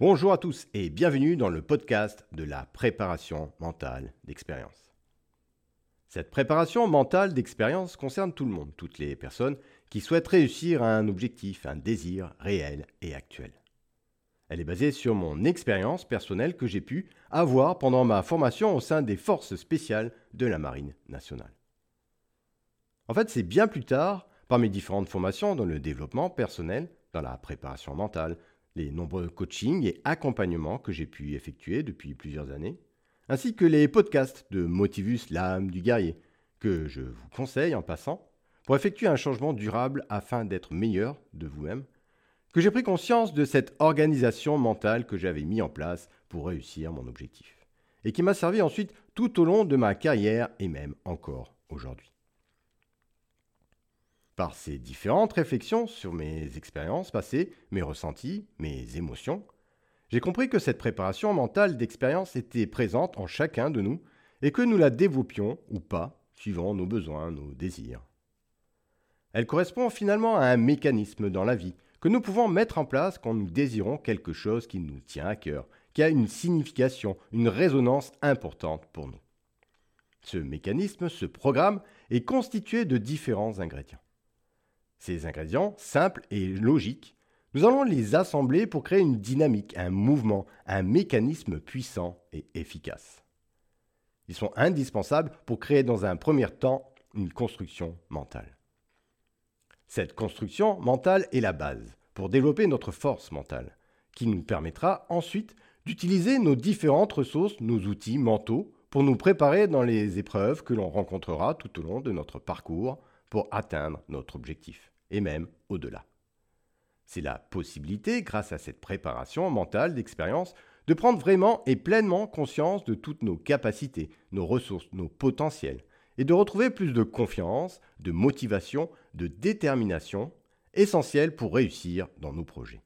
Bonjour à tous et bienvenue dans le podcast de la préparation mentale d'expérience. Cette préparation mentale d'expérience concerne tout le monde, toutes les personnes qui souhaitent réussir à un objectif, un désir réel et actuel. Elle est basée sur mon expérience personnelle que j'ai pu avoir pendant ma formation au sein des forces spéciales de la Marine nationale. En fait, c'est bien plus tard, par mes différentes formations dans le développement personnel, dans la préparation mentale, les nombreux coachings et accompagnements que j'ai pu effectuer depuis plusieurs années, ainsi que les podcasts de Motivus, l'âme du guerrier, que je vous conseille en passant, pour effectuer un changement durable afin d'être meilleur de vous-même, que j'ai pris conscience de cette organisation mentale que j'avais mis en place pour réussir mon objectif, et qui m'a servi ensuite tout au long de ma carrière et même encore aujourd'hui. Par ces différentes réflexions sur mes expériences passées, mes ressentis, mes émotions, j'ai compris que cette préparation mentale d'expérience était présente en chacun de nous et que nous la développions ou pas, suivant nos besoins, nos désirs. Elle correspond finalement à un mécanisme dans la vie que nous pouvons mettre en place quand nous désirons quelque chose qui nous tient à cœur, qui a une signification, une résonance importante pour nous. Ce mécanisme, ce programme, est constitué de différents ingrédients. Ces ingrédients, simples et logiques, nous allons les assembler pour créer une dynamique, un mouvement, un mécanisme puissant et efficace. Ils sont indispensables pour créer dans un premier temps une construction mentale. Cette construction mentale est la base pour développer notre force mentale, qui nous permettra ensuite d'utiliser nos différentes ressources, nos outils mentaux, pour nous préparer dans les épreuves que l'on rencontrera tout au long de notre parcours pour atteindre notre objectif, et même au-delà. C'est la possibilité, grâce à cette préparation mentale d'expérience, de prendre vraiment et pleinement conscience de toutes nos capacités, nos ressources, nos potentiels, et de retrouver plus de confiance, de motivation, de détermination, essentiels pour réussir dans nos projets.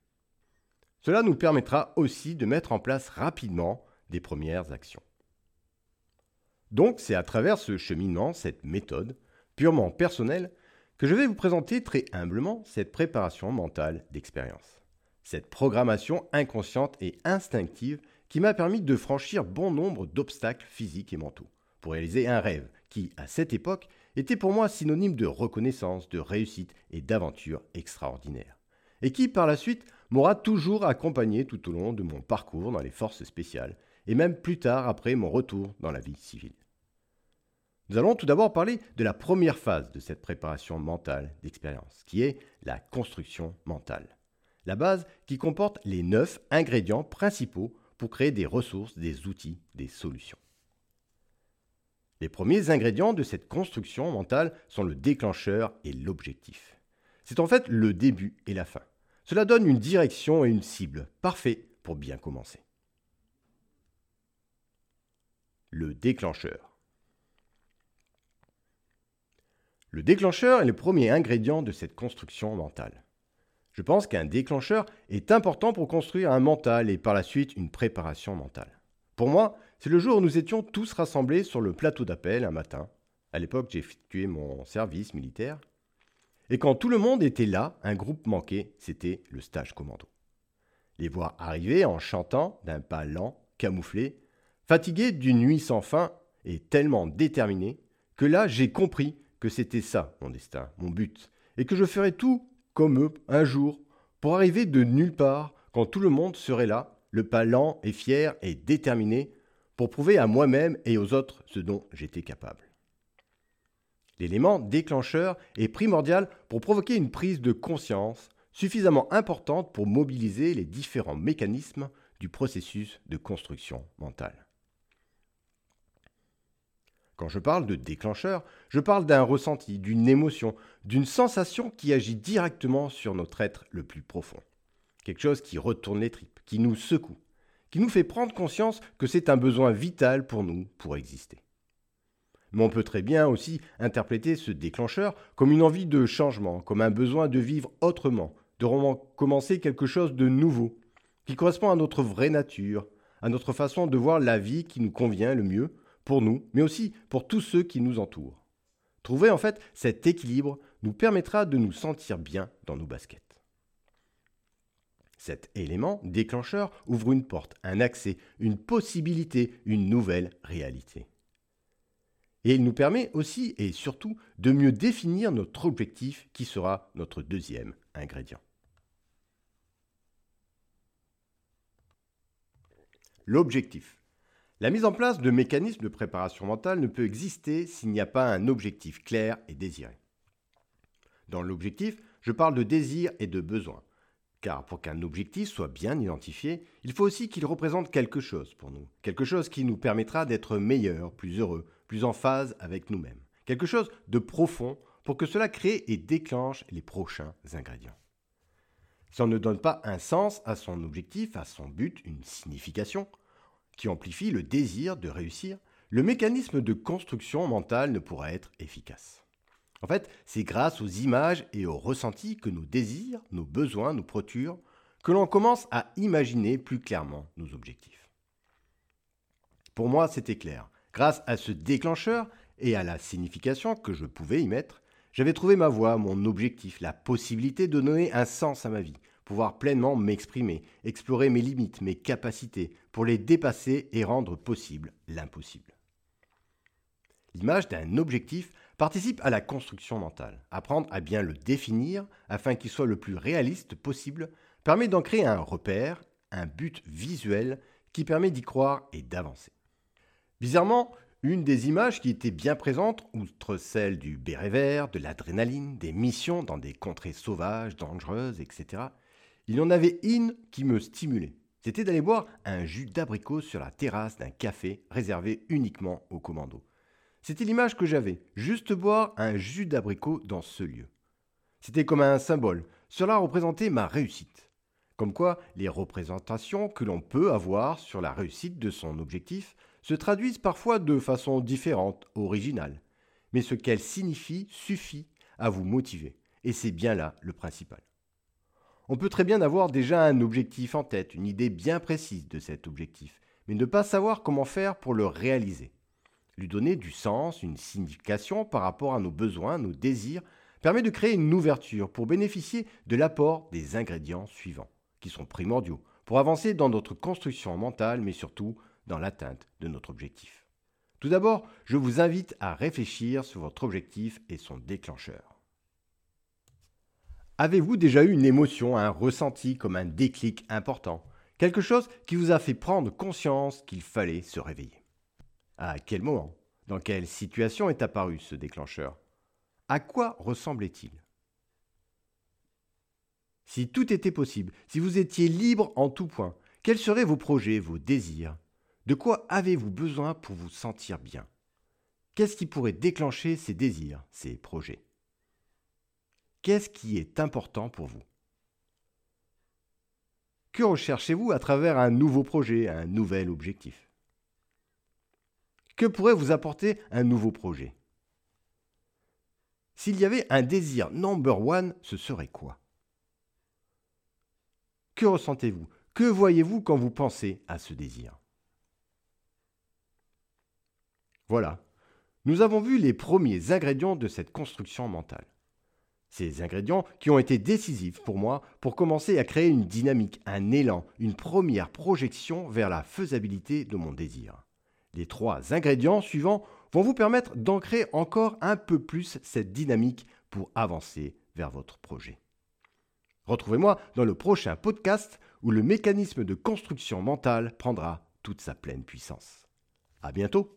Cela nous permettra aussi de mettre en place rapidement des premières actions. Donc c'est à travers ce cheminement, cette méthode, purement personnel que je vais vous présenter très humblement cette préparation mentale d'expérience. Cette programmation inconsciente et instinctive qui m'a permis de franchir bon nombre d'obstacles physiques et mentaux pour réaliser un rêve qui, à cette époque, était pour moi synonyme de reconnaissance, de réussite et d'aventure extraordinaire. Et qui, par la suite, m'aura toujours accompagné tout au long de mon parcours dans les forces spéciales, et même plus tard après mon retour dans la vie civile. Nous allons tout d'abord parler de la première phase de cette préparation mentale d'expérience, qui est la construction mentale. La base qui comporte les neuf ingrédients principaux pour créer des ressources, des outils, des solutions. Les premiers ingrédients de cette construction mentale sont le déclencheur et l'objectif. C'est en fait le début et la fin. Cela donne une direction et une cible, parfait pour bien commencer. Le déclencheur. Le déclencheur est le premier ingrédient de cette construction mentale. Je pense qu'un déclencheur est important pour construire un mental et par la suite une préparation mentale. Pour moi, c'est le jour où nous étions tous rassemblés sur le plateau d'appel un matin. À l'époque, j'ai effectué mon service militaire. Et quand tout le monde était là, un groupe manquait, c'était le stage commando. Les voir arriver en chantant d'un pas lent, camouflé, fatigués d'une nuit sans fin et tellement déterminés, que là j'ai compris que c'était ça mon destin, mon but, et que je ferais tout comme eux un jour pour arriver de nulle part quand tout le monde serait là, le pas lent et fier et déterminé, pour prouver à moi-même et aux autres ce dont j'étais capable. L'élément déclencheur est primordial pour provoquer une prise de conscience suffisamment importante pour mobiliser les différents mécanismes du processus de construction mentale. Quand je parle de déclencheur, je parle d'un ressenti, d'une émotion, d'une sensation qui agit directement sur notre être le plus profond. Quelque chose qui retourne les tripes, qui nous secoue, qui nous fait prendre conscience que c'est un besoin vital pour nous pour exister. Mais on peut très bien aussi interpréter ce déclencheur comme une envie de changement, comme un besoin de vivre autrement, de commencer quelque chose de nouveau, qui correspond à notre vraie nature, à notre façon de voir la vie qui nous convient le mieux, pour nous, mais aussi pour tous ceux qui nous entourent. Trouver en fait cet équilibre nous permettra de nous sentir bien dans nos baskets. Cet élément déclencheur ouvre une porte, un accès, une possibilité, une nouvelle réalité. Et il nous permet aussi et surtout de mieux définir notre objectif qui sera notre deuxième ingrédient. L'objectif. La mise en place de mécanismes de préparation mentale ne peut exister s'il n'y a pas un objectif clair et désiré. Dans l'objectif, je parle de désir et de besoin. Car pour qu'un objectif soit bien identifié, il faut aussi qu'il représente quelque chose pour nous, quelque chose qui nous permettra d'être meilleurs, plus heureux, plus en phase avec nous-mêmes, quelque chose de profond pour que cela crée et déclenche les prochains ingrédients. Si on ne donne pas un sens à son objectif, à son but, une signification, qui amplifie le désir de réussir, le mécanisme de construction mentale ne pourra être efficace. En fait, c'est grâce aux images et aux ressentis que nos désirs, nos besoins nous procurent que l'on commence à imaginer plus clairement nos objectifs. Pour moi, c'était clair. Grâce à ce déclencheur et à la signification que je pouvais y mettre, j'avais trouvé ma voie, mon objectif, la possibilité de donner un sens à ma vie, pouvoir pleinement m'exprimer, explorer mes limites, mes capacités, pour les dépasser et rendre possible l'impossible. L'image d'un objectif participe à la construction mentale. Apprendre à bien le définir afin qu'il soit le plus réaliste possible permet d'en créer un repère, un but visuel qui permet d'y croire et d'avancer. Bizarrement, une des images qui était bien présente, outre celle du béret vert, de l'adrénaline, des missions dans des contrées sauvages, dangereuses, etc., il y en avait une qui me stimulait. C'était d'aller boire un jus d'abricot sur la terrasse d'un café réservé uniquement aux commandos. C'était l'image que j'avais, juste boire un jus d'abricot dans ce lieu. C'était comme un symbole, cela représentait ma réussite. Comme quoi, les représentations que l'on peut avoir sur la réussite de son objectif se traduisent parfois de façon différente, originale. Mais ce qu'elles signifient suffit à vous motiver. Et c'est bien là le principal. On peut très bien avoir déjà un objectif en tête, une idée bien précise de cet objectif, mais ne pas savoir comment faire pour le réaliser. Lui donner du sens, une signification par rapport à nos besoins, nos désirs, permet de créer une ouverture pour bénéficier de l'apport des ingrédients suivants, qui sont primordiaux, pour avancer dans notre construction mentale, mais surtout dans l'atteinte de notre objectif. Tout d'abord, je vous invite à réfléchir sur votre objectif et son déclencheur. Avez-vous déjà eu une émotion, un ressenti comme un déclic important? Quelque chose qui vous a fait prendre conscience qu'il fallait se réveiller? À quel moment Dans quelle situation est apparu ce déclencheur? À quoi ressemblait-il? Si tout était possible, si vous étiez libre en tout point, quels seraient vos projets, vos désirs? De quoi avez-vous besoin pour vous sentir bien? Qu'est-ce qui pourrait déclencher ces désirs, ces projets? Qu'est-ce qui est important pour vous? Que recherchez-vous à travers un nouveau projet, un nouvel objectif? Que pourrait vous apporter un nouveau projet? S'il y avait un désir number one, ce serait quoi? Que ressentez-vous? Que voyez-vous quand vous pensez à ce désir? Voilà, nous avons vu les premiers ingrédients de cette construction mentale. Ces ingrédients qui ont été décisifs pour moi pour commencer à créer une dynamique, un élan, une première projection vers la faisabilité de mon désir. Les trois ingrédients suivants vont vous permettre d'ancrer encore un peu plus cette dynamique pour avancer vers votre projet. Retrouvez-moi dans le prochain podcast où le mécanisme de construction mentale prendra toute sa pleine puissance. À bientôt!